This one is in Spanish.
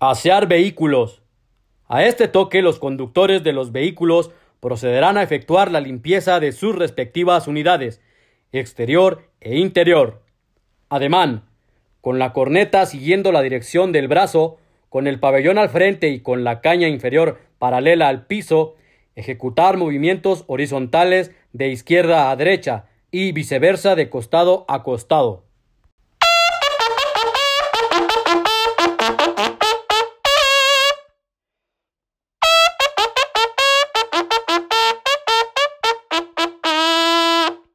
Asear vehículos. A este toque los conductores de los vehículos procederán a efectuar la limpieza de sus respectivas unidades, exterior e interior. Ademán, con la corneta siguiendo la dirección del brazo, con el pabellón al frente y con la caña inferior paralela al piso, ejecutar movimientos horizontales de izquierda a derecha y viceversa de costado a costado.